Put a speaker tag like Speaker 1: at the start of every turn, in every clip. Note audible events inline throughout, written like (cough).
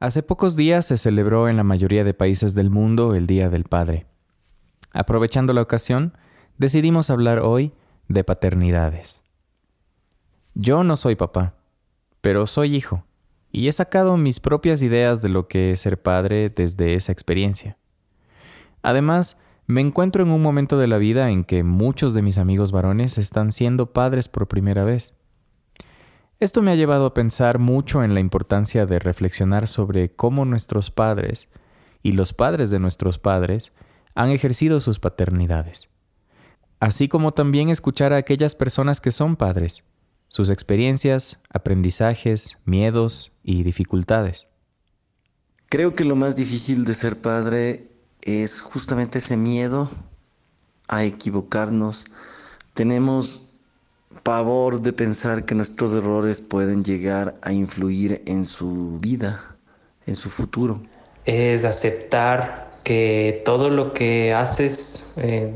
Speaker 1: Hace pocos días se celebró en la mayoría de países del mundo el Día del Padre. Aprovechando la ocasión, decidimos hablar hoy de paternidades. Yo no soy papá, pero soy hijo, y he sacado mis propias ideas de lo que es ser padre desde esa experiencia. Además, me encuentro en un momento de la vida en que muchos de mis amigos varones están siendo padres por primera vez. Esto me ha llevado a pensar mucho en la importancia de reflexionar sobre cómo nuestros padres y los padres de nuestros padres han ejercido sus paternidades, así como también escuchar a aquellas personas que son padres, sus experiencias, aprendizajes, miedos y dificultades.
Speaker 2: Creo que lo más difícil de ser padre es justamente ese miedo a equivocarnos. Tenemos pavor de pensar que nuestros errores pueden llegar a influir en su vida, en su futuro.
Speaker 3: Es aceptar que todo lo que haces eh,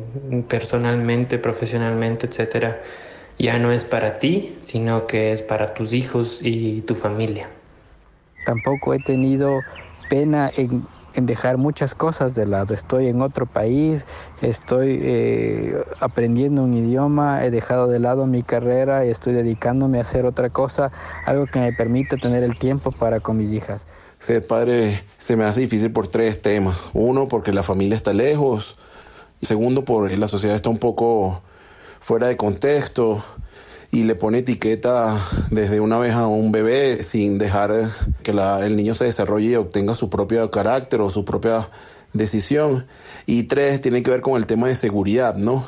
Speaker 3: personalmente, profesionalmente, etcétera, ya no es para ti, sino que es para tus hijos y tu familia.
Speaker 4: Tampoco he tenido pena en en dejar muchas cosas de lado. Estoy en otro país, estoy eh, aprendiendo un idioma, he dejado de lado mi carrera y estoy dedicándome a hacer otra cosa, algo que me permite tener el tiempo para con mis hijas.
Speaker 5: Ser padre se me hace difícil por tres temas. Uno, porque la familia está lejos. Segundo, porque la sociedad está un poco fuera de contexto y le pone etiqueta desde una vez a un bebé sin dejar que el niño se desarrolle y obtenga su propio carácter o su propia decisión. Y tres, tiene que ver con el tema de seguridad, ¿no?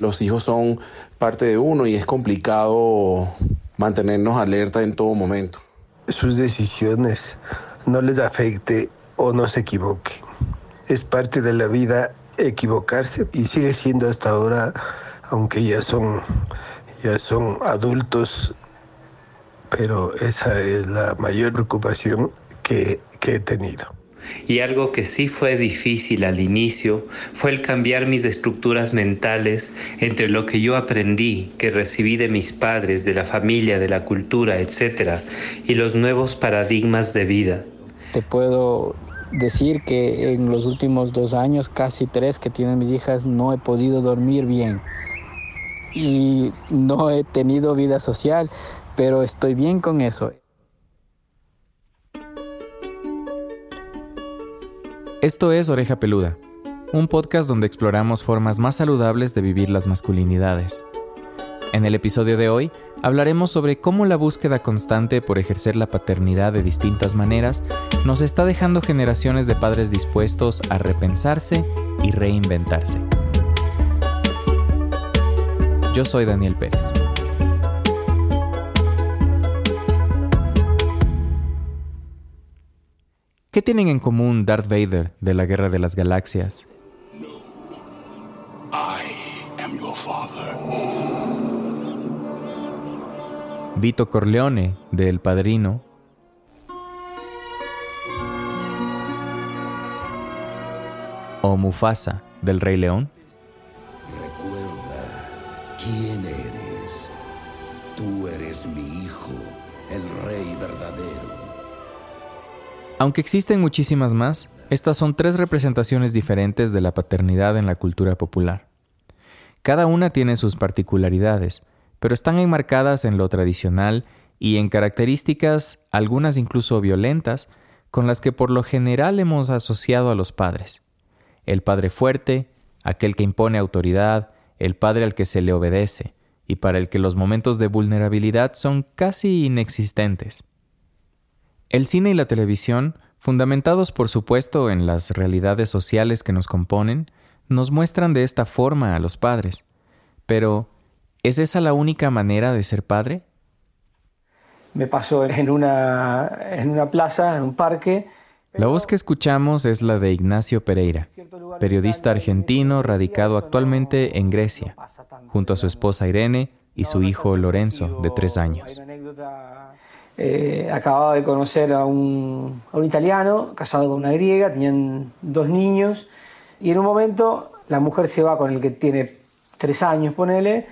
Speaker 5: Los hijos son parte de uno y es complicado mantenernos alerta en todo momento.
Speaker 6: Sus decisiones no les afecte o no se equivoque. Es parte de la vida equivocarse y sigue siendo hasta ahora, aunque ya son ya son adultos, pero esa es la mayor preocupación que, que he tenido.
Speaker 3: Y algo que sí fue difícil al inicio fue el cambiar mis estructuras mentales entre lo que yo aprendí, que recibí de mis padres, de la familia, de la cultura, etc., y los nuevos paradigmas de vida.
Speaker 4: Te puedo decir que en los últimos dos años, casi tres que tienen mis hijas, no he podido dormir bien y no he tenido vida social, pero estoy bien con eso.
Speaker 1: Esto es Oreja Peluda, un podcast donde exploramos formas más saludables de vivir las masculinidades. En el episodio de hoy hablaremos sobre cómo la búsqueda constante por ejercer la paternidad de distintas maneras nos está dejando generaciones de padres dispuestos a repensarse y reinventarse. Yo soy Daniel Pérez. ¿Qué tienen en común Darth Vader de la Guerra de las Galaxias? Vito Corleone de El Padrino. O Mufasa del Rey León.
Speaker 7: ¿Quién eres? Tú eres mi hijo, el rey verdadero.
Speaker 1: Aunque existen muchísimas más, estas son tres representaciones diferentes de la paternidad en la cultura popular. Cada una tiene sus particularidades, pero están enmarcadas en lo tradicional y en características, algunas incluso violentas, con las que por lo general hemos asociado a los padres. El padre fuerte, aquel que impone autoridad, el Padre al que se le obedece, y para el que los momentos de vulnerabilidad son casi inexistentes. El cine y la televisión, fundamentados por supuesto en las realidades sociales que nos componen, nos muestran de esta forma a los padres. Pero, ¿es esa la única manera de ser padre?
Speaker 8: Me pasó en una, en una plaza, en un parque,
Speaker 1: la voz que escuchamos es la de Ignacio Pereira, periodista argentino radicado actualmente en Grecia, junto a su esposa Irene y su hijo Lorenzo, de tres años.
Speaker 8: Eh, acababa de conocer a un, a un italiano, casado con una griega, tenían dos niños, y en un momento la mujer se va con el que tiene tres años, ponele,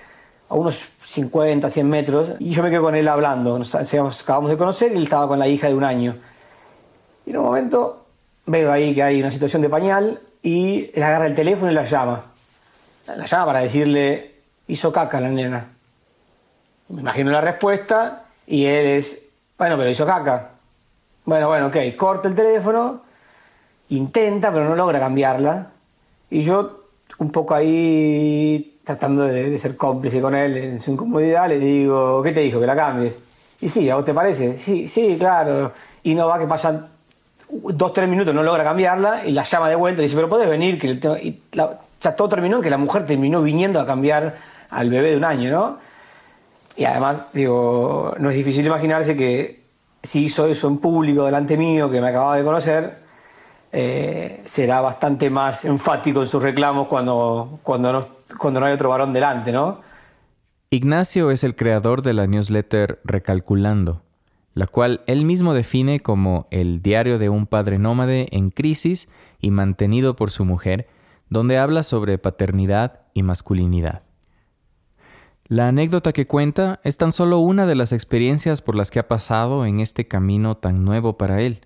Speaker 8: a unos 50, 100 metros, y yo me quedo con él hablando. Nos acabamos de conocer y él estaba con la hija de un año. Y en un momento veo ahí que hay una situación de pañal y él agarra el teléfono y la llama. La llama para decirle, hizo caca la nena. Me imagino la respuesta y él es, bueno, pero hizo caca. Bueno, bueno, ok, corta el teléfono, intenta, pero no logra cambiarla. Y yo, un poco ahí, tratando de, ser cómplice con él en su incomodidad, le digo, ¿qué te dijo? Que la cambies. Y sí, ¿a vos te parece? Sí, sí, claro. Y no va que pasan dos, tres minutos, no logra cambiarla y la llama de vuelta y dice, pero podés venir, que ya todo terminó en que la mujer terminó viniendo a cambiar al bebé de un año, ¿no? Y además, digo, no es difícil imaginarse que si hizo eso en público delante mío, que me acababa de conocer, eh, será bastante más enfático en sus reclamos cuando, cuando, no, cuando no hay otro varón delante, ¿no?
Speaker 1: Ignacio es el creador de la newsletter Recalculando, la cual él mismo define como el diario de un padre nómade en crisis y mantenido por su mujer, donde habla sobre paternidad y masculinidad. La anécdota que cuenta es tan solo una de las experiencias por las que ha pasado en este camino tan nuevo para él.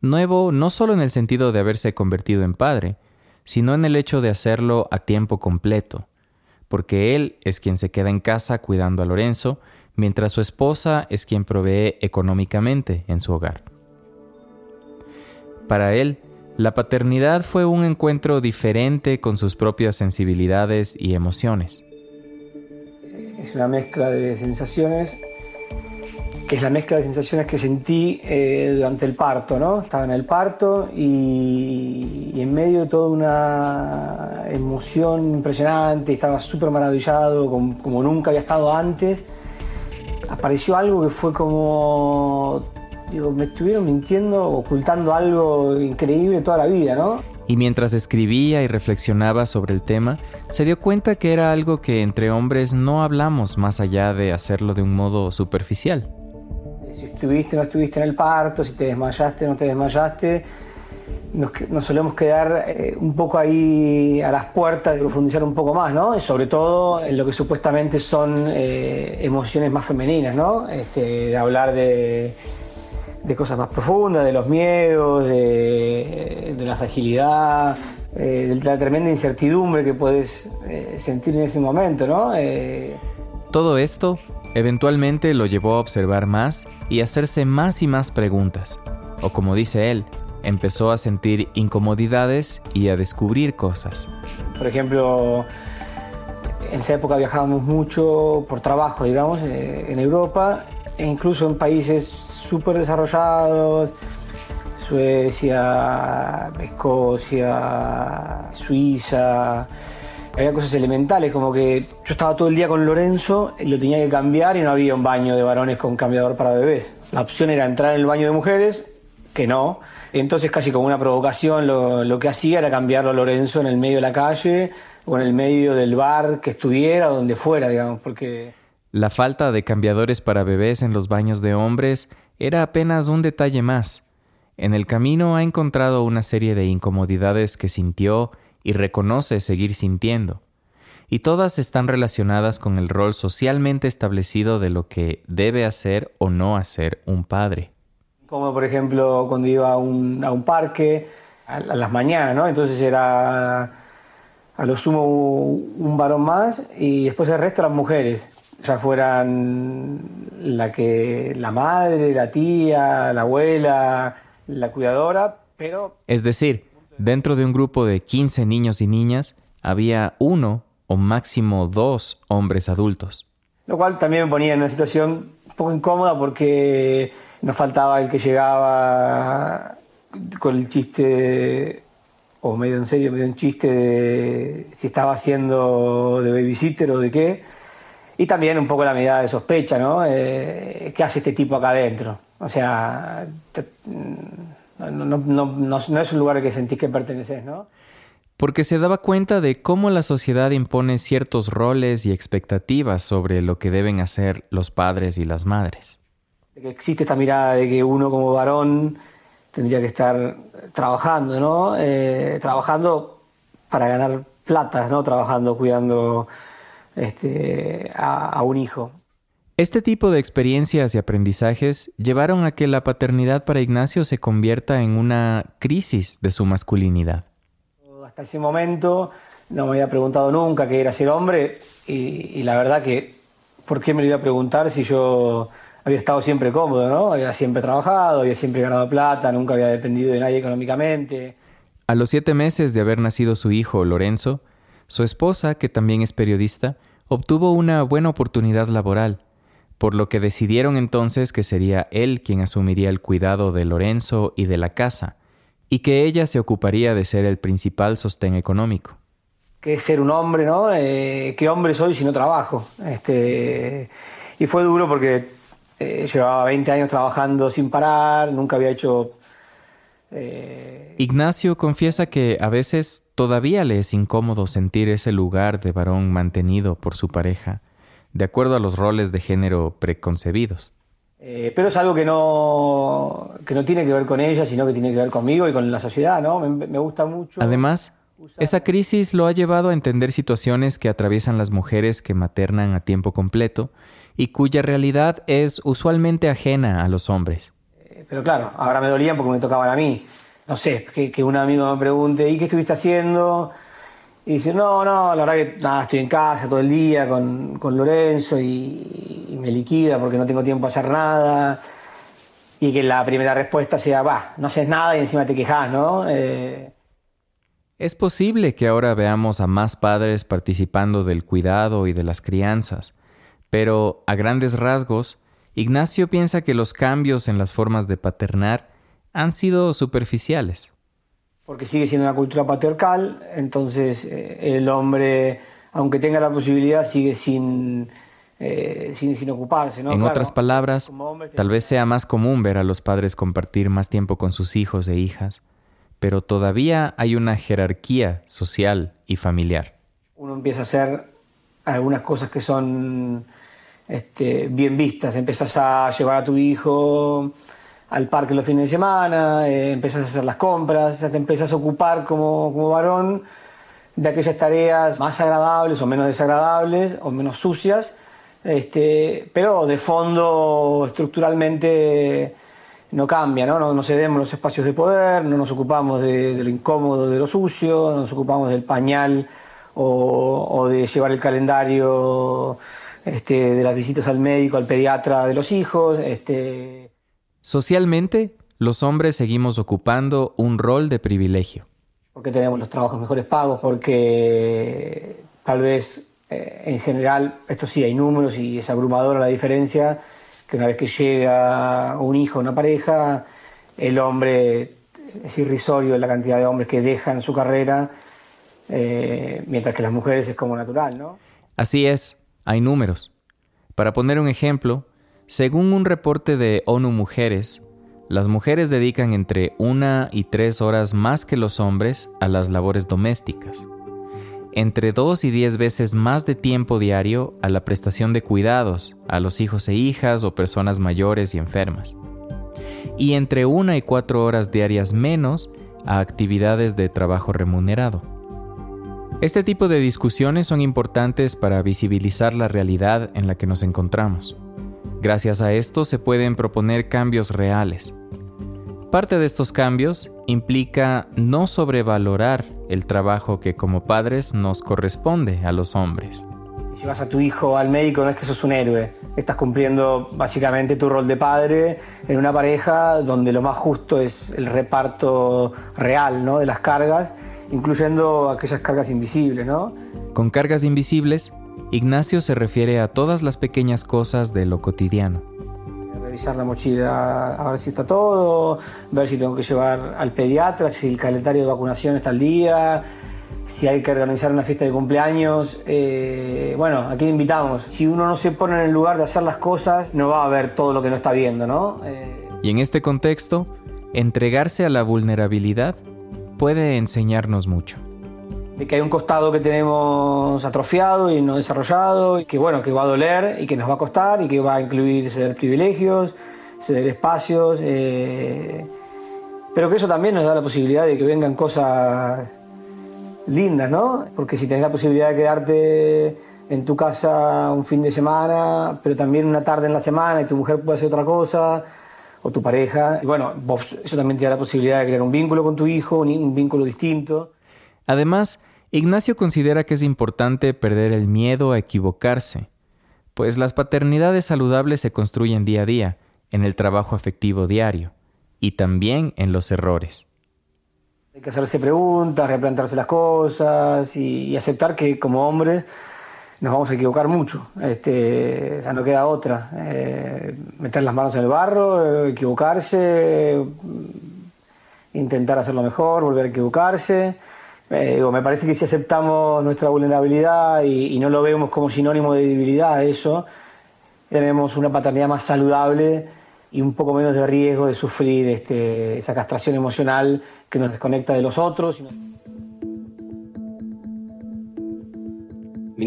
Speaker 1: Nuevo no solo en el sentido de haberse convertido en padre, sino en el hecho de hacerlo a tiempo completo, porque él es quien se queda en casa cuidando a Lorenzo, mientras su esposa es quien provee económicamente en su hogar. Para él, la paternidad fue un encuentro diferente con sus propias sensibilidades y emociones.
Speaker 8: Es una mezcla de sensaciones que es la mezcla de sensaciones que sentí eh, durante el parto, ¿no? Estaba en el parto y, en medio de toda una emoción impresionante, estaba súper maravillado, como, nunca había estado antes, apareció algo que fue como, digo, me estuvieron mintiendo, ocultando algo increíble toda la vida, ¿no?
Speaker 1: Y mientras escribía y reflexionaba sobre el tema, se dio cuenta que era algo que entre hombres no hablamos más allá de hacerlo de un modo superficial
Speaker 8: si estuviste o no estuviste en el parto, si te desmayaste o no te desmayaste. Nos, solemos quedar eh, un poco ahí a las puertas de profundizar un poco más, ¿no? sobre todo en lo que supuestamente son eh, emociones más femeninas, ¿no? Este, de hablar de, cosas más profundas, de los miedos, de, la fragilidad, eh, de la tremenda incertidumbre que puedes sentir en ese momento, ¿no?
Speaker 1: Todo esto Eventualmente lo llevó a observar más y hacerse más y más preguntas, o como dice él, empezó a sentir incomodidades y a descubrir cosas.
Speaker 8: Por ejemplo, en esa época viajábamos mucho por trabajo, digamos, eh, en Europa e incluso en países súper desarrollados, Suecia, Escocia, Suiza, había cosas elementales, como que yo estaba todo el día con Lorenzo, y lo tenía que cambiar y no había un baño de varones con cambiador para bebés. La opción era entrar en el baño de mujeres, que no. Entonces casi como una provocación lo, que hacía era cambiarlo a Lorenzo en el medio de la calle o en el medio del bar que estuviera, donde fuera, digamos, porque...
Speaker 1: La falta de cambiadores para bebés en los baños de hombres era apenas un detalle más. En el camino ha encontrado una serie de incomodidades que sintió y reconoce seguir sintiendo, y todas están relacionadas con el rol socialmente establecido de lo que debe hacer o no hacer un padre.
Speaker 8: Como por ejemplo cuando iba a un, a un parque a, las mañanas, ¿no? Entonces era a lo sumo un varón más y después el resto eran mujeres, ya fueran la, que, la madre, la tía, la abuela, la cuidadora, pero...
Speaker 1: Es decir, Dentro de un grupo de 15 niños y niñas había uno o máximo dos hombres adultos.
Speaker 8: Lo cual también me ponía en una situación un poco incómoda porque nos faltaba el que llegaba con el chiste, o medio en serio, medio en chiste de si estaba haciendo de babysitter o de qué. Y también un poco la mirada de sospecha, ¿no? Eh, ¿Qué hace este tipo acá adentro? O sea, no, no, es un lugar al que sentís que perteneces, ¿no?
Speaker 1: Porque se daba cuenta de cómo la sociedad impone ciertos roles y expectativas sobre lo que deben hacer los padres y las madres.
Speaker 8: Que existe esta mirada de que uno como varón tendría que estar trabajando, ¿no? Eh, trabajando para ganar plata, ¿no? Trabajando, cuidando este, a un hijo.
Speaker 1: Este tipo de experiencias y aprendizajes llevaron a que la paternidad para Ignacio se convierta en una crisis de su masculinidad.
Speaker 8: Hasta ese momento no me había preguntado nunca qué era ser hombre y, la verdad que, ¿por qué me lo iba a preguntar si yo había estado siempre cómodo, ¿no? Había siempre trabajado, había siempre ganado plata, nunca había dependido de nadie económicamente.
Speaker 1: A los siete meses de haber nacido su hijo, Lorenzo, su esposa, que también es periodista, obtuvo una buena oportunidad laboral, por lo que decidieron entonces que sería él quien asumiría el cuidado de Lorenzo y de la casa, y que ella se ocuparía de ser el principal sostén económico.
Speaker 8: ¿Qué es ser un hombre, no? Eh, ¿Qué hombre soy si no trabajo? Este, y fue duro porque eh, llevaba 20 años trabajando sin parar, nunca había hecho
Speaker 1: eh, Ignacio confiesa que a veces todavía le es incómodo sentir ese lugar de varón mantenido por su pareja, de acuerdo a los roles de género preconcebidos.
Speaker 8: Eh, pero es algo que no, que no tiene que ver con ella, sino que tiene que ver conmigo y con la sociedad, ¿no? Me, gusta mucho.
Speaker 1: Además, esa crisis lo ha llevado a entender situaciones que atraviesan las mujeres que maternan a tiempo completo y cuya realidad es usualmente ajena a los hombres.
Speaker 8: Pero claro, ahora me dolían porque me tocaban a mí. No sé, que, un amigo me pregunte, ¿y qué estuviste haciendo? Y dice, no, no, la verdad que nada, estoy en casa todo el día con, Lorenzo y, me liquida porque no tengo tiempo a hacer nada. Y que la primera respuesta sea, va, no haces nada y encima te quejas, ¿no? Eh,
Speaker 1: es posible que ahora veamos a más padres participando del cuidado y de las crianzas, pero a grandes rasgos, Ignacio piensa que los cambios en las formas de paternar han sido superficiales.
Speaker 8: Porque sigue siendo una cultura patriarcal, entonces eh, el hombre, aunque tenga la posibilidad, sigue sin, eh, sin, ocuparse.
Speaker 1: En otras palabras, tal vez sea más común ver a los padres compartir más tiempo con sus hijos e hijas, pero todavía hay una jerarquía social y familiar.
Speaker 8: Uno empieza a hacer algunas cosas que son este, bien vistas. Empezás a llevar a tu hijo al parque los fines de semana, eh, empezás a hacer las compras, te empezás a ocupar como, varón de aquellas tareas más agradables o menos desagradables o menos sucias, este, pero de fondo estructuralmente no cambia, ¿no? No, cedemos los espacios de poder, no nos ocupamos de, lo incómodo, de lo sucio, no nos ocupamos del pañal o de llevar el calendario este, de las visitas al médico, al pediatra de los hijos. Este...
Speaker 1: Socialmente, los hombres seguimos ocupando un rol de privilegio.
Speaker 8: Porque tenemos los trabajos mejores pagos, porque tal vez eh, en general, esto sí, hay números y es abrumadora la diferencia, que una vez que llega un hijo, una pareja, el hombre es irrisorio la cantidad de hombres que dejan su carrera, eh, mientras que las mujeres es como natural, ¿no?
Speaker 1: Así es hay números. Para poner un ejemplo, según un reporte de ONU Mujeres, las mujeres dedican entre una y tres horas más que los hombres a las labores domésticas, entre dos y diez veces más de tiempo diario a la prestación de cuidados a los hijos e hijas o personas mayores y enfermas, y entre una y cuatro horas diarias menos a actividades de trabajo remunerado. Este tipo de discusiones son importantes para visibilizar la realidad en la que nos encontramos. Gracias a esto se pueden proponer cambios reales. Parte de estos cambios implica no sobrevalorar el trabajo que como padres nos corresponde a los hombres.
Speaker 8: Si vas a tu hijo al médico no es que sos un héroe, estás cumpliendo básicamente tu rol de padre en una pareja donde lo más justo es el reparto real ¿no? de las cargas incluyendo aquellas cargas invisibles, ¿no?
Speaker 1: Con cargas invisibles, Ignacio se refiere a todas las pequeñas cosas de lo cotidiano.
Speaker 8: Revisar la mochila a ver si está todo, ver si tengo que llevar al pediatra, si el calendario de vacunación está al día, si hay que organizar una fiesta de cumpleaños. Eh, bueno, ¿a quién invitamos? Si uno no se pone en el lugar de hacer las cosas, no va a ver todo lo que no está viendo, ¿no?
Speaker 1: Eh, y en este contexto, entregarse a la vulnerabilidad puede enseñarnos mucho.
Speaker 8: De que hay un costado que tenemos atrofiado y no desarrollado, y que bueno, que va a doler y que nos va a costar y que va a incluir ceder privilegios, ceder espacios, eh, pero que eso también nos da la posibilidad de que vengan cosas lindas, ¿no? Porque si tenés la posibilidad de quedarte en tu casa un fin de semana, pero también una tarde en la semana y tu mujer puede hacer otra cosa, o tu pareja. Y bueno, vos, eso también te da la posibilidad de crear un vínculo con tu hijo, un vínculo distinto.
Speaker 1: Además, Ignacio considera que es importante perder el miedo a equivocarse, pues las paternidades saludables se construyen día a día, en el trabajo afectivo diario, y también en los errores.
Speaker 8: Hay que hacerse preguntas, replantarse las cosas y, aceptar que como hombres nos vamos a equivocar mucho. Este, o sea, no queda otra. Eh, meter las manos en el barro, equivocarse, intentar hacerlo mejor, volver a equivocarse. Eh, me parece que si aceptamos nuestra vulnerabilidad y, no lo vemos como sinónimo de debilidad, eso, tenemos una paternidad más saludable y un poco menos de riesgo de sufrir este, esa castración emocional que nos desconecta de los otros.
Speaker 9: Mi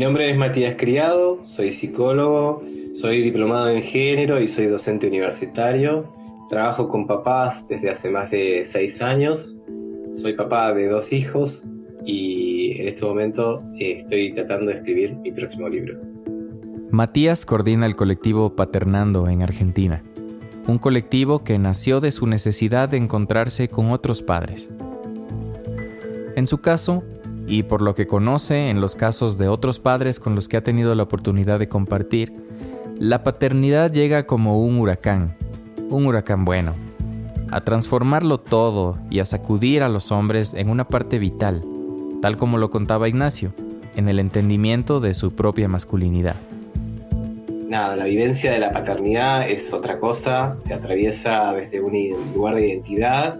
Speaker 9: nombre es Matías Criado, soy psicólogo, soy diplomado en género y soy docente universitario. Trabajo con papás desde hace más de seis años soy papá de dos hijos y en este momento eh, estoy tratando de escribir mi próximo libro.
Speaker 1: Matías coordina el colectivo Paternando en Argentina, un colectivo que nació de su necesidad de encontrarse con otros padres. En su caso, y por lo que conoce en los casos de otros padres con los que ha tenido la oportunidad de compartir, la paternidad llega como un huracán, un huracán bueno, a transformarlo todo y a sacudir a los hombres en una parte vital, tal como lo contaba Ignacio, en el entendimiento de su propia masculinidad.
Speaker 9: Nada, la vivencia de la paternidad es otra cosa, se atraviesa desde un lugar de identidad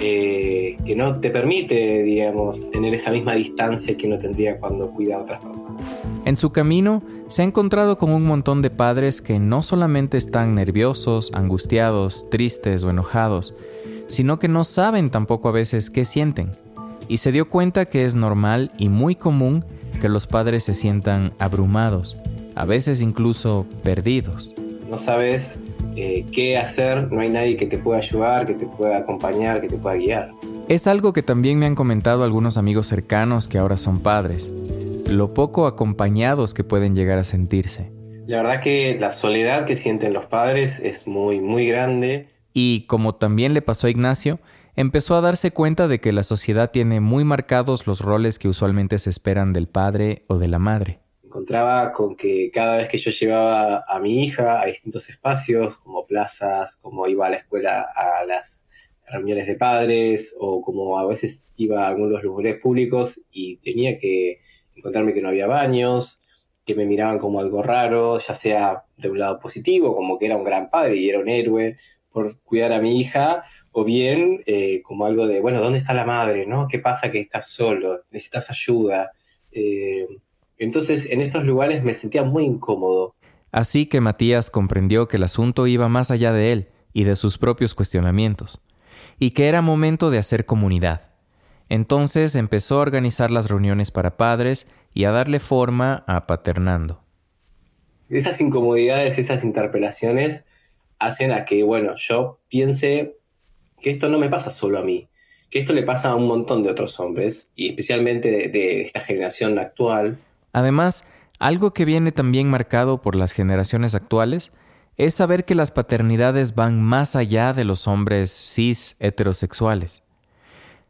Speaker 9: eh, que no te permite, digamos, tener esa misma distancia que uno tendría cuando cuida a otras personas.
Speaker 1: En su camino se ha encontrado con un montón de padres que no solamente están nerviosos, angustiados, tristes o enojados, sino que no saben tampoco a veces qué sienten. Y se dio cuenta que es normal y muy común que los padres se sientan abrumados, a veces incluso perdidos.
Speaker 9: No sabes eh, qué hacer, no hay nadie que te pueda ayudar, que te pueda acompañar, que te pueda guiar.
Speaker 1: Es algo que también me han comentado algunos amigos cercanos que ahora son padres lo poco acompañados que pueden llegar a sentirse.
Speaker 9: La verdad que la soledad que sienten los padres es muy, muy grande.
Speaker 1: Y como también le pasó a Ignacio, empezó a darse cuenta de que la sociedad tiene muy marcados los roles que usualmente se esperan del padre o de la madre.
Speaker 9: Encontraba con que cada vez que yo llevaba a mi hija a distintos espacios, como plazas, como iba a la escuela a las reuniones de padres, o como a veces iba a algunos lugares públicos y tenía que encontrarme que no había baños, que me miraban como algo raro, ya sea de un lado positivo, como que era un gran padre y era un héroe por cuidar a mi hija, o bien eh, como algo de, bueno, ¿dónde está la madre? ¿no? ¿Qué pasa que estás solo? ¿Necesitas ayuda? Eh, entonces, en estos lugares me sentía muy incómodo.
Speaker 1: Así que Matías comprendió que el asunto iba más allá de él y de sus propios cuestionamientos, y que era momento de hacer comunidad entonces empezó a organizar las reuniones para padres y a darle forma a Paternando.
Speaker 9: Esas incomodidades, esas interpelaciones hacen a que, bueno, yo piense que esto no me pasa solo a mí, que esto le pasa a un montón de otros hombres, y especialmente de, de esta generación actual.
Speaker 1: Además, algo que viene también marcado por las generaciones actuales es saber que las paternidades van más allá de los hombres cis heterosexuales.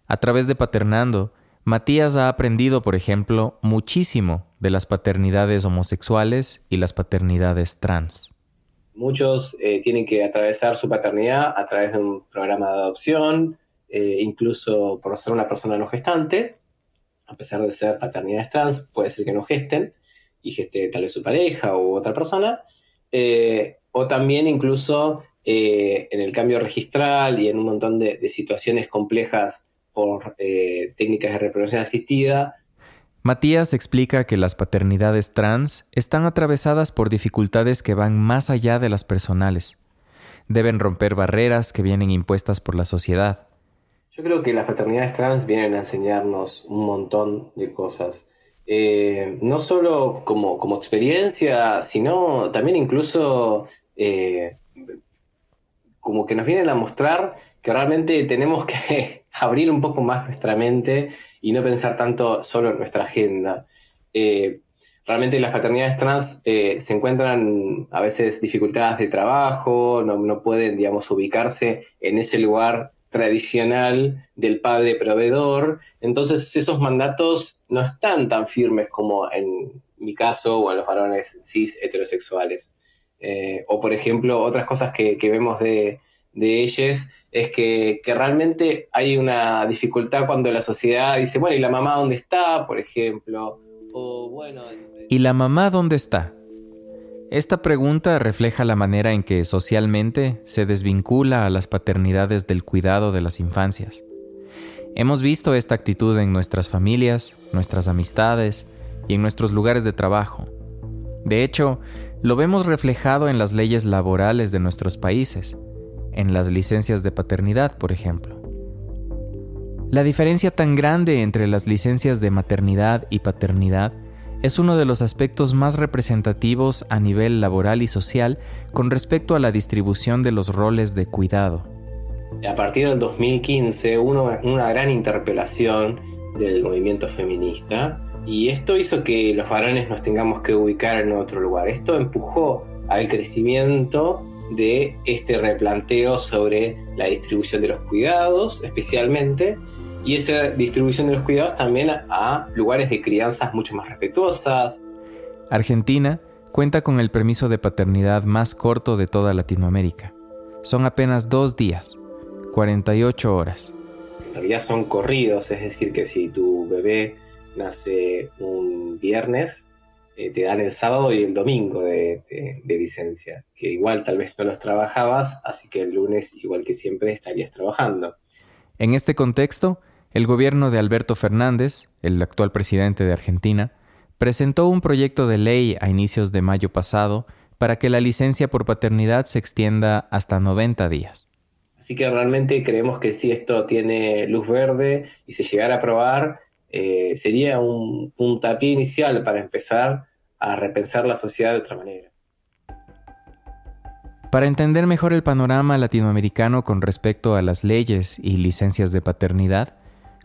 Speaker 1: A través de Paternando, Matías ha aprendido, por ejemplo, muchísimo de las paternidades homosexuales y las paternidades trans.
Speaker 9: Muchos eh, tienen que atravesar su paternidad a través de un programa de adopción, eh, incluso por ser una persona no gestante, a pesar de ser paternidades trans, puede ser que no gesten y geste tal vez su pareja u otra persona, eh, o también incluso en el cambio registral y en un montón de situaciones complejas por eh, técnicas de reproducción asistida.
Speaker 1: Matías explica que las paternidades trans están atravesadas por dificultades que van más allá de las personales. Deben romper barreras que vienen impuestas por la sociedad.
Speaker 9: Yo creo que las paternidades trans vienen a enseñarnos un montón de cosas. Eh, no solo como, como, experiencia, sino también incluso eh, como que nos vienen a mostrar que realmente tenemos que (laughs) abrir un poco más nuestra mente y no pensar tanto solo en nuestra agenda. Eh, realmente las paternidades trans se encuentran a veces dificultadas de trabajo, no, no, pueden, digamos, ubicarse en ese lugar tradicional del padre proveedor. Entonces esos mandatos no están tan firmes como en mi caso o en los varones cis heterosexuales. Eh, o por ejemplo, otras cosas que, vemos de, de es que, que, realmente hay una dificultad cuando la sociedad dice, bueno, ¿y la mamá dónde está? Por ejemplo. O bueno,
Speaker 1: ¿Y la mamá dónde está? Esta pregunta refleja la manera en que socialmente se desvincula a las paternidades del cuidado de las infancias. Hemos visto esta actitud en nuestras familias, nuestras amistades y en nuestros lugares de trabajo. De hecho, lo vemos reflejado en las leyes laborales de nuestros países, en las licencias de paternidad, por ejemplo. La diferencia tan grande entre las licencias de maternidad y paternidad es uno de los aspectos más representativos a nivel laboral y social con respecto a la distribución de los roles de cuidado.
Speaker 9: A partir del 2015 hubo una gran interpelación del movimiento feminista y esto hizo que los varones nos tengamos que ubicar en otro lugar. Esto empujó al crecimiento de este replanteo sobre la distribución de los cuidados, especialmente, y esa distribución de los cuidados también a, lugares de crianzas mucho más respetuosas.
Speaker 1: Argentina cuenta con el permiso de paternidad más corto de toda Latinoamérica. Son apenas dos días, 48 horas.
Speaker 9: En realidad son corridos, es decir, que si tu bebé nace un viernes, eh, te dan el sábado y el domingo de, de, licencia, que igual tal vez no los trabajabas, así que el lunes, igual que siempre, estarías trabajando.
Speaker 1: En este contexto, el gobierno de Alberto Fernández, el actual presidente de Argentina, presentó un proyecto de ley a inicios de mayo pasado para que la licencia por paternidad se extienda hasta 90 días.
Speaker 9: Así que realmente creemos que si esto tiene luz verde y se llegara a aprobar, eh, sería un puntapié inicial para empezar a repensar la sociedad de otra manera.
Speaker 1: Para entender mejor el panorama latinoamericano con respecto a las leyes y licencias de paternidad,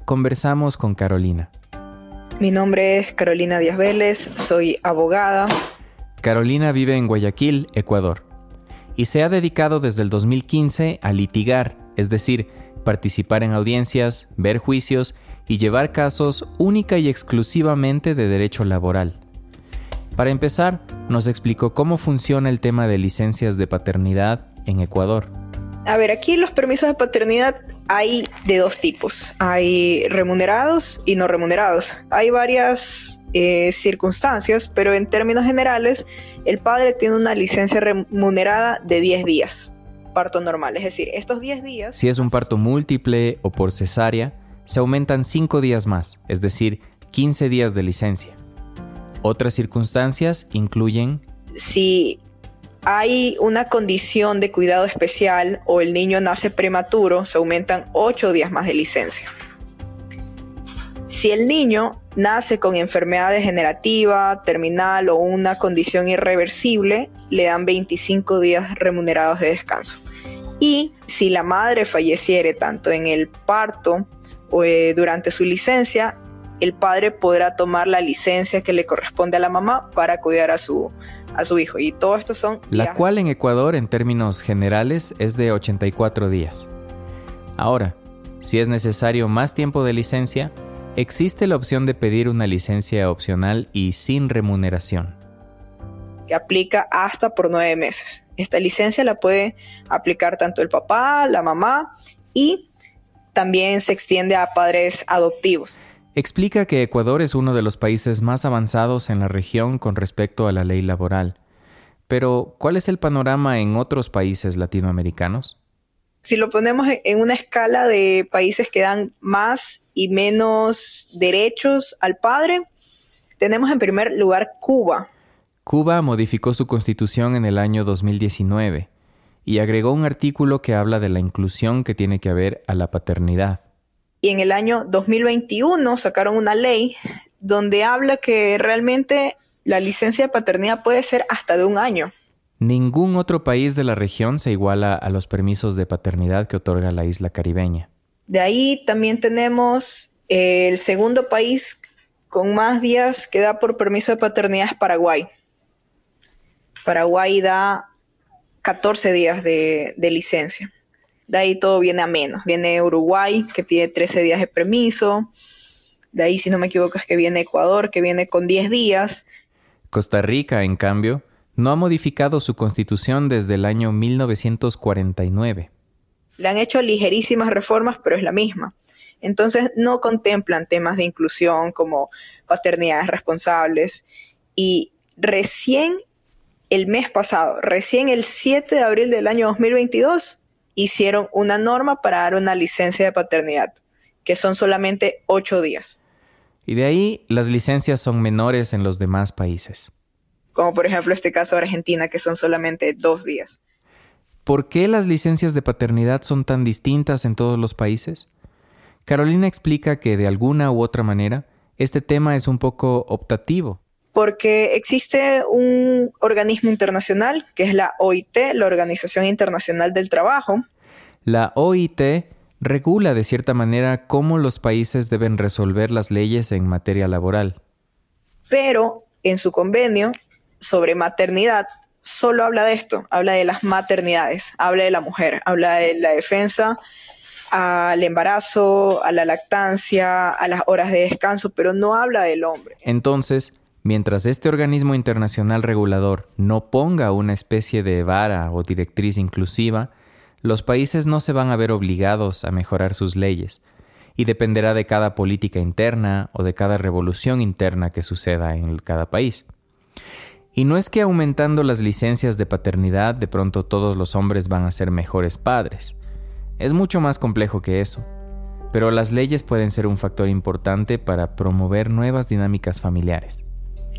Speaker 1: conversamos con Carolina.
Speaker 10: Mi nombre es Carolina Díaz Vélez, soy abogada.
Speaker 1: Carolina vive en Guayaquil, Ecuador, y se ha dedicado desde el 2015 a litigar, es decir, participar en audiencias, ver juicios y llevar casos única y exclusivamente de derecho laboral. Para empezar, nos explicó cómo funciona el tema de licencias de paternidad en Ecuador.
Speaker 10: A ver, aquí los permisos de paternidad hay de dos tipos. Hay remunerados y no remunerados. Hay varias eh, circunstancias, pero en términos generales, el padre tiene una licencia remunerada de 10 días, parto normal. Es decir, estos 10 días...
Speaker 1: Si es un parto múltiple o por cesárea, se aumentan 5 días más, es decir, 15 días de licencia. Otras circunstancias incluyen...
Speaker 10: Si hay una condición de cuidado especial o el niño nace prematuro, se aumentan 8 días más de licencia. Si el niño nace con enfermedad degenerativa, terminal o una condición irreversible, le dan 25 días remunerados de descanso. Y si la madre falleciere tanto en el parto o eh, durante su licencia, el padre podrá tomar la licencia que le corresponde a la mamá para cuidar a su, a su hijo. Y todo esto son...
Speaker 1: La cual en Ecuador en términos generales es de 84 días. Ahora, si es necesario más tiempo de licencia, existe la opción de pedir una licencia opcional y sin remuneración.
Speaker 10: Que aplica hasta por nueve meses. Esta licencia la puede aplicar tanto el papá, la mamá y también se extiende a padres adoptivos.
Speaker 1: Explica que Ecuador es uno de los países más avanzados en la región con respecto a la ley laboral. Pero, ¿cuál es el panorama en otros países latinoamericanos?
Speaker 10: Si lo ponemos en una escala de países que dan más y menos derechos al padre, tenemos en primer lugar Cuba.
Speaker 1: Cuba modificó su constitución en el año 2019 y agregó un artículo que habla de la inclusión que tiene que haber a la paternidad
Speaker 10: y en el año 2021 sacaron una ley donde habla que realmente la licencia de paternidad puede ser hasta de un año.
Speaker 1: Ningún otro país de la región se iguala a los permisos de paternidad que otorga la isla caribeña.
Speaker 10: De ahí también tenemos el segundo país con más días que da por permiso de paternidad es Paraguay. Paraguay da 14 días de, de licencia. De ahí todo viene a menos. Viene Uruguay, que tiene 13 días de permiso. De ahí, si no me equivoco, es que viene Ecuador, que viene con 10 días.
Speaker 1: Costa Rica, en cambio, no ha modificado su constitución desde el año 1949.
Speaker 10: Le han hecho ligerísimas reformas, pero es la misma. Entonces no contemplan temas de inclusión como paternidades responsables. Y recién el mes pasado, recién el 7 de abril del año 2022, hicieron una norma para dar una licencia de paternidad, que son solamente ocho días.
Speaker 1: Y de ahí las licencias son menores en los demás países.
Speaker 10: Como por ejemplo este caso de Argentina, que son solamente dos días.
Speaker 1: ¿Por qué las licencias de paternidad son tan distintas en todos los países? Carolina explica que de alguna u otra manera este tema es un poco optativo.
Speaker 10: Porque existe un organismo internacional que es la OIT, la Organización Internacional del Trabajo.
Speaker 1: La OIT regula de cierta manera cómo los países deben resolver las leyes en materia laboral.
Speaker 10: Pero en su convenio sobre maternidad solo habla de esto, habla de las maternidades, habla de la mujer, habla de la defensa al embarazo, a la lactancia, a las horas de descanso, pero no habla del hombre.
Speaker 1: Entonces, mientras este organismo internacional regulador no ponga una especie de vara o directriz inclusiva, los países no se van a ver obligados a mejorar sus leyes, y dependerá de cada política interna o de cada revolución interna que suceda en cada país. Y no es que aumentando las licencias de paternidad de pronto todos los hombres van a ser mejores padres. Es mucho más complejo que eso. Pero las leyes pueden ser un factor importante para promover nuevas dinámicas familiares.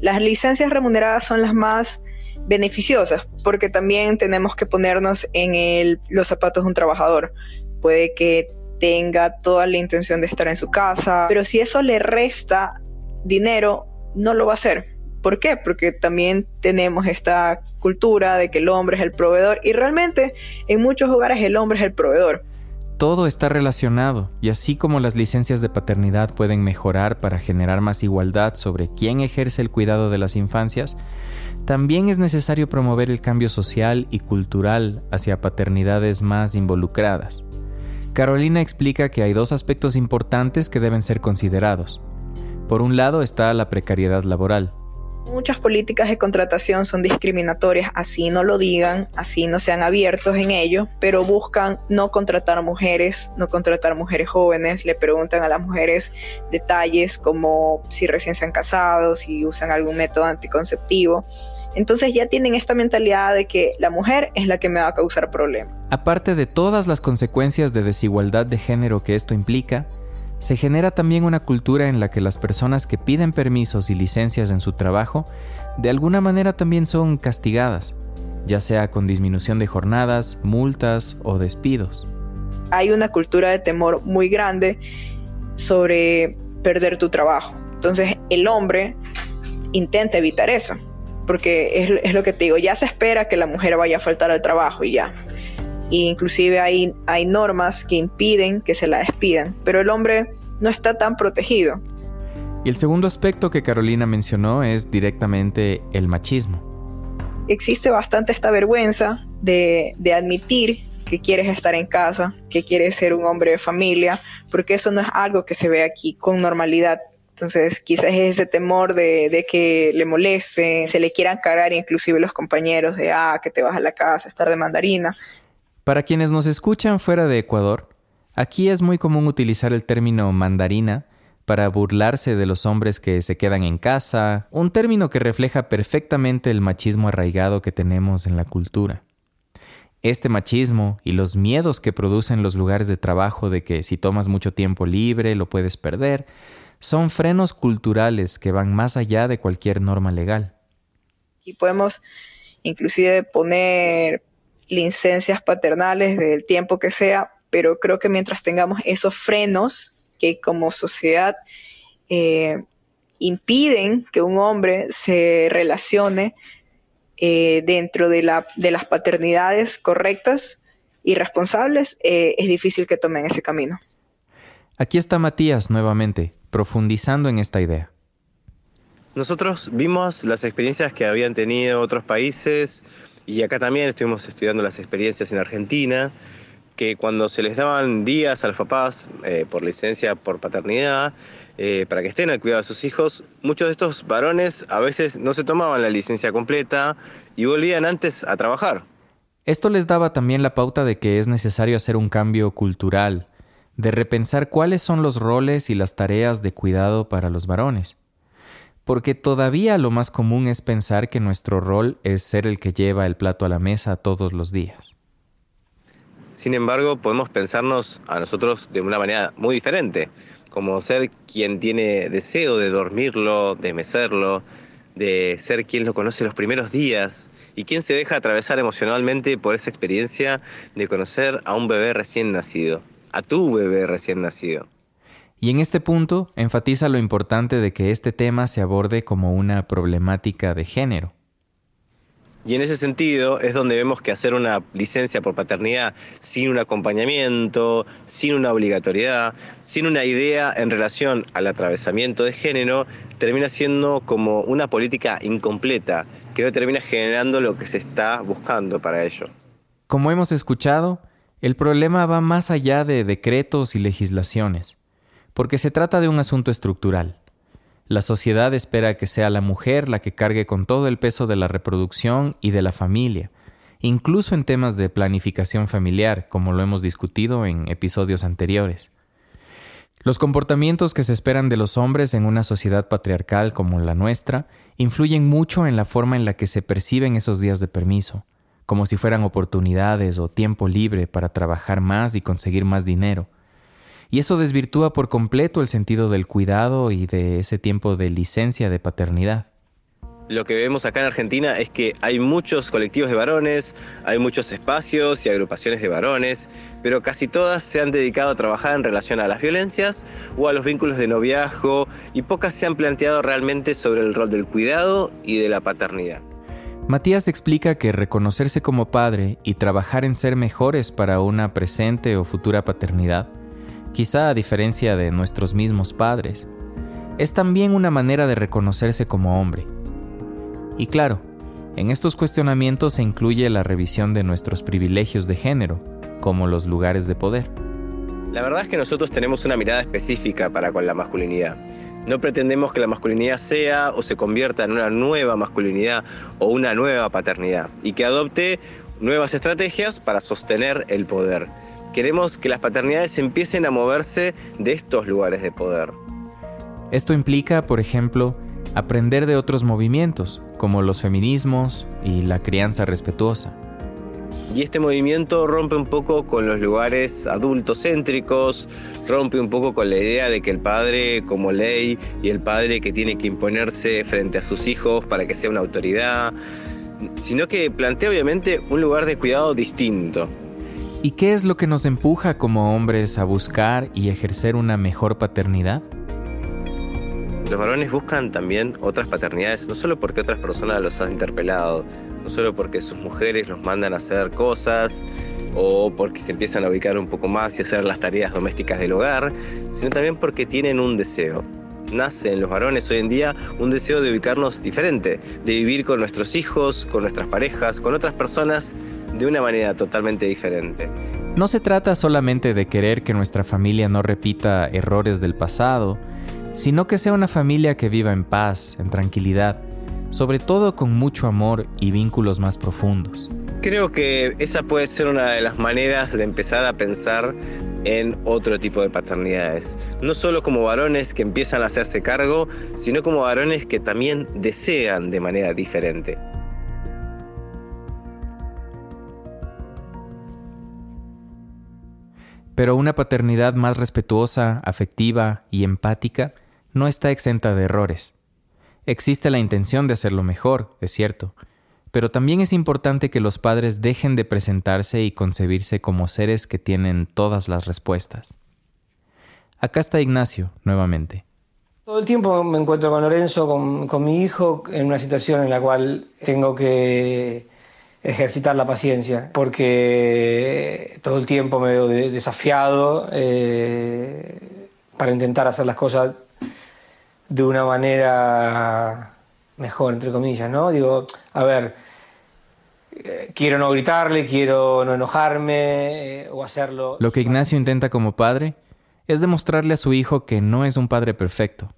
Speaker 10: Las licencias remuneradas son las más beneficiosas porque también tenemos que ponernos en los zapatos de un trabajador. Puede que tenga toda la intención de estar en su casa, pero si eso le resta dinero, no lo va a hacer ¿Por qué? Porque también tenemos esta cultura de que el hombre es el proveedor y realmente en muchos hogares el hombre es el proveedor.
Speaker 1: Todo está relacionado y así como las licencias de paternidad pueden mejorar para generar más igualdad sobre quién ejerce el cuidado de las infancias, también es necesario promover el cambio social y cultural hacia paternidades más involucradas. Carolina explica que hay dos aspectos importantes que deben ser considerados. Por un lado está la precariedad laboral,
Speaker 10: Muchas políticas de contratación son discriminatorias, así no lo digan, así no sean abiertos en ello, pero buscan no contratar mujeres, no contratar mujeres jóvenes, le preguntan a las mujeres detalles como si recién se han casado, si usan algún método anticonceptivo. Entonces ya tienen esta mentalidad de que la mujer es la que me va a causar problemas.
Speaker 1: Aparte de todas las consecuencias de desigualdad de género que esto implica, se genera también una cultura en la que las personas que piden permisos y licencias en su trabajo de alguna manera también son castigadas, ya sea con disminución de jornadas, multas o despidos.
Speaker 10: Hay una cultura de temor muy grande sobre perder tu trabajo. Entonces el hombre intenta evitar eso, porque es, lo que te digo, ya se espera que la mujer vaya a faltar al trabajo y ya. E inclusive hay, hay normas que impiden que se la despidan, pero el hombre no está tan protegido.
Speaker 1: Y el segundo aspecto que Carolina mencionó es directamente el machismo.
Speaker 10: Existe bastante esta vergüenza de, de admitir que quieres estar en casa, que quieres ser un hombre de familia, porque eso no es algo que se ve aquí con normalidad. Entonces, quizás es ese temor de, de, que le moleste, se le quieran cargar inclusive los compañeros de, ah, que te vas a la casa, estar de mandarina.
Speaker 1: Para quienes nos escuchan fuera de Ecuador, aquí es muy común utilizar el término mandarina para burlarse de los hombres que se quedan en casa, un término que refleja perfectamente el machismo arraigado que tenemos en la cultura. Este machismo y los miedos que producen los lugares de trabajo de que si tomas mucho tiempo libre lo puedes perder, son frenos culturales que van más allá de cualquier norma legal.
Speaker 10: Y podemos inclusive poner licencias paternales del tiempo que sea, pero creo que mientras tengamos esos frenos que como sociedad eh, impiden que un hombre se relacione eh, dentro de, la, de, las paternidades correctas y responsables, eh, es difícil que tomen ese camino.
Speaker 1: Aquí está Matías nuevamente, profundizando en esta idea.
Speaker 11: Nosotros vimos las experiencias que habían tenido otros países y acá también estuvimos estudiando las experiencias en Argentina, que cuando se les daban días a los papás eh, por licencia por paternidad, eh, para que estén al cuidado de sus hijos, muchos de estos varones a veces no se tomaban la licencia completa y volvían antes a trabajar.
Speaker 1: Esto les daba también la pauta de que es necesario hacer un cambio cultural, de repensar cuáles son los roles y las tareas de cuidado para los varones. Porque todavía lo más común es pensar que nuestro rol es ser el que lleva el plato a la mesa todos los días.
Speaker 11: Sin embargo, podemos pensarnos a nosotros de una manera muy diferente, como ser quien tiene deseo de dormirlo, de mecerlo, de ser quien lo conoce los primeros días y quien se deja atravesar emocionalmente por esa experiencia de conocer a un bebé recién nacido, a tu bebé recién nacido.
Speaker 1: Y en este punto enfatiza lo importante de que este tema se aborde como una problemática de género.
Speaker 11: Y en ese sentido es donde vemos que hacer una licencia por paternidad sin un acompañamiento, sin una obligatoriedad, sin una idea en relación al atravesamiento de género, termina siendo como una política incompleta, que no termina generando lo que se está buscando para ello.
Speaker 1: Como hemos escuchado, el problema va más allá de decretos y legislaciones, porque se trata de un asunto estructural. La sociedad espera que sea la mujer la que cargue con todo el peso de la reproducción y de la familia, incluso en temas de planificación familiar, como lo hemos discutido en episodios anteriores. Los comportamientos que se esperan de los hombres en una sociedad patriarcal como la nuestra influyen mucho en la forma en la que se perciben esos días de permiso, como si fueran oportunidades o tiempo libre para trabajar más y conseguir más dinero, y eso desvirtúa por completo el sentido del cuidado y de ese tiempo de licencia de paternidad.
Speaker 11: Lo que vemos acá en Argentina es que hay muchos colectivos de varones, hay muchos espacios y agrupaciones de varones, pero casi todas se han dedicado a trabajar en relación a las violencias o a los vínculos de noviazgo y pocas se han planteado realmente sobre el rol del cuidado y de la paternidad.
Speaker 1: Matías explica que reconocerse como padre y trabajar en ser mejores para una presente o futura paternidad quizá a diferencia de nuestros mismos padres, es también una manera de reconocerse como hombre. Y claro, en estos cuestionamientos se incluye la revisión de nuestros privilegios de género, como los lugares de poder.
Speaker 11: La verdad es que nosotros tenemos una mirada específica para con la masculinidad. No pretendemos que la masculinidad sea o se convierta en una nueva masculinidad o una nueva paternidad y que adopte nuevas estrategias para sostener el poder. Queremos que las paternidades empiecen a moverse de estos lugares de poder.
Speaker 1: Esto implica, por ejemplo, aprender de otros movimientos, como los feminismos y la crianza respetuosa.
Speaker 11: Y este movimiento rompe un poco con los lugares adultocéntricos, rompe un poco con la idea de que el padre como ley y el padre que tiene que imponerse frente a sus hijos para que sea una autoridad, sino que plantea obviamente un lugar de cuidado distinto,
Speaker 1: ¿Y qué es lo que nos empuja como hombres a buscar y ejercer una mejor paternidad?
Speaker 11: Los varones buscan también otras paternidades, no solo porque otras personas los han interpelado, no solo porque sus mujeres los mandan a hacer cosas o porque se empiezan a ubicar un poco más y hacer las tareas domésticas del hogar, sino también porque tienen un deseo. Nace en los varones hoy en día un deseo de ubicarnos diferente, de vivir con nuestros hijos, con nuestras parejas, con otras personas de una manera totalmente diferente.
Speaker 1: No se trata solamente de querer que nuestra familia no repita errores del pasado, sino que sea una familia que viva en paz, en tranquilidad, sobre todo con mucho amor y vínculos más profundos.
Speaker 11: Creo que esa puede ser una de las maneras de empezar a pensar en otro tipo de paternidades. No solo como varones que empiezan a hacerse cargo, sino como varones que también desean de manera diferente.
Speaker 1: Pero una paternidad más respetuosa, afectiva y empática no está exenta de errores. Existe la intención de hacerlo mejor, es cierto, pero también es importante que los padres dejen de presentarse y concebirse como seres que tienen todas las respuestas. Acá está Ignacio, nuevamente.
Speaker 8: Todo el tiempo me encuentro con Lorenzo, con, con mi hijo, en una situación en la cual tengo que ejercitar la paciencia, porque todo el tiempo me veo desafiado eh, para intentar hacer las cosas de una manera mejor, entre comillas, ¿no? Digo, a ver, eh, quiero no gritarle, quiero no enojarme eh, o hacerlo.
Speaker 1: Lo que Ignacio intenta como padre es demostrarle a su hijo que no es un padre perfecto,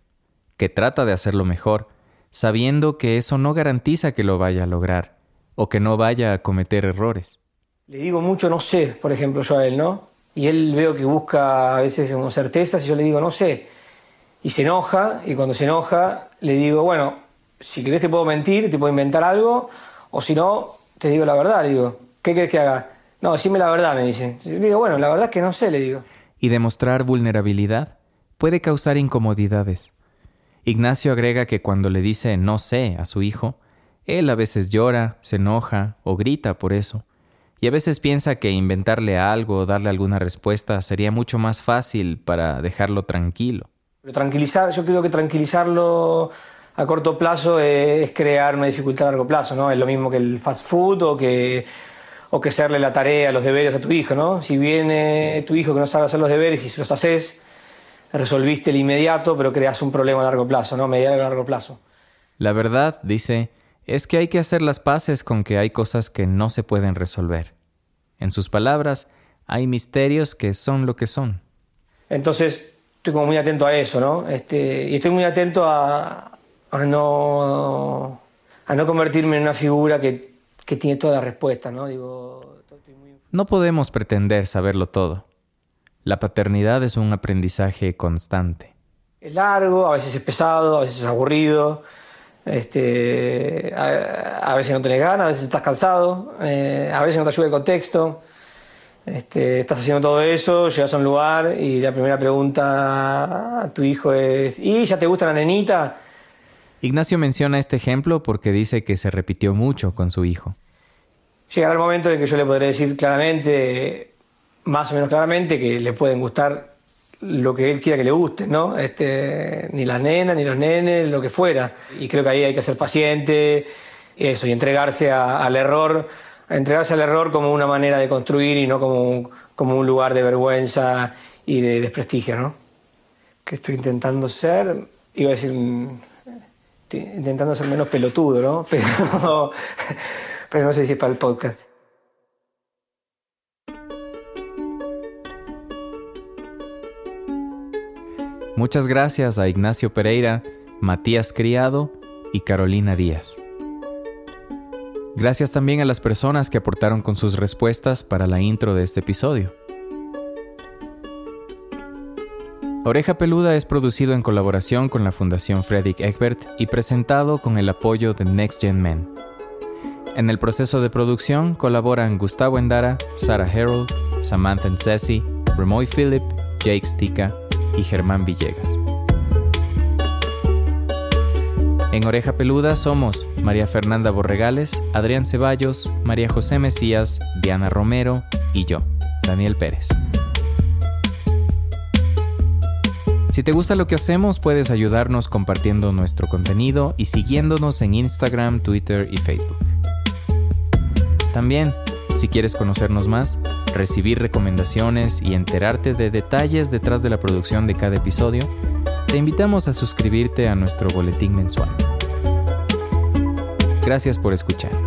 Speaker 1: que trata de hacerlo mejor, sabiendo que eso no garantiza que lo vaya a lograr o que no vaya a cometer errores.
Speaker 8: Le digo mucho no sé, por ejemplo, yo a él, ¿no? Y él veo que busca a veces como certezas y yo le digo no sé. Y se enoja, y cuando se enoja le digo, bueno, si querés te puedo mentir, te puedo inventar algo, o si no, te digo la verdad, le digo, ¿qué querés que haga? No, decime la verdad, me dice. Le digo, bueno, la verdad es que no sé, le digo.
Speaker 1: Y demostrar vulnerabilidad puede causar incomodidades. Ignacio agrega que cuando le dice no sé a su hijo, él a veces llora, se enoja o grita por eso, y a veces piensa que inventarle algo o darle alguna respuesta sería mucho más fácil para dejarlo tranquilo.
Speaker 8: Pero tranquilizar, yo creo que tranquilizarlo a corto plazo es crear una dificultad a largo plazo, ¿no? Es lo mismo que el fast food o que, o que hacerle la tarea, los deberes a tu hijo, ¿no? Si viene tu hijo que no sabe hacer los deberes y si los haces, resolviste el inmediato, pero creas un problema a largo plazo, ¿no? Mediano a largo plazo.
Speaker 1: La verdad, dice, es que hay que hacer las paces con que hay cosas que no se pueden resolver. En sus palabras, hay misterios que son lo que son.
Speaker 8: Entonces, estoy como muy atento a eso, ¿no? Este, y estoy muy atento a, a no, a no convertirme en una figura que, que tiene toda la respuesta, ¿no? Digo,
Speaker 1: No podemos pretender saberlo todo. La paternidad es un aprendizaje constante.
Speaker 8: Es largo, a veces es pesado, a veces es aburrido, este, a, veces no tenés ganas, a veces estás cansado, eh, a veces no te ayuda el contexto. Este, estás haciendo todo eso, llegas a un lugar y la primera pregunta a tu hijo es, ¿y ya te gusta la nenita?
Speaker 1: Ignacio menciona este ejemplo porque dice que se repitió mucho con su hijo.
Speaker 8: Llegará el momento en que yo le podré decir claramente, más o menos claramente, que le pueden gustar lo que él quiera que le guste, ¿no? Este, ni las nenas, ni los nenes, lo que fuera. Y creo que ahí hay que ser paciente, eso, y entregarse al error, entregarse al error como una manera de construir y no como, como un lugar de vergüenza y de desprestigio, ¿no? Que estoy intentando ser, iba a decir intentando ser menos pelotudo, ¿no? (laughs) Pero, pero no sé si es para el podcast.
Speaker 1: Muchas gracias a Ignacio Pereira, Matías Criado y Carolina Díaz. Gracias también a las personas que aportaron con sus respuestas para la intro de este episodio. Oreja Peluda es producido en colaboración con la Fundación Frederick Egbert y presentado con el apoyo de Next Gen Men. En el proceso de producción colaboran Gustavo Endara, Sarah Harold, Samantha Ncesi, Remoy Philip, Jake Stika y Germán Villegas. En Oreja Peluda somos María Fernanda Borregales, Adrián Ceballos, María José Mesías, Diana Romero y yo, Daniel Pérez. Si te gusta lo que hacemos, puedes ayudarnos compartiendo nuestro contenido y siguiéndonos en Instagram, Twitter y Facebook. También, si quieres conocernos más, recibir recomendaciones y enterarte de detalles detrás de la producción de cada episodio, te invitamos a suscribirte a nuestro boletín mensual. Gracias por escuchar.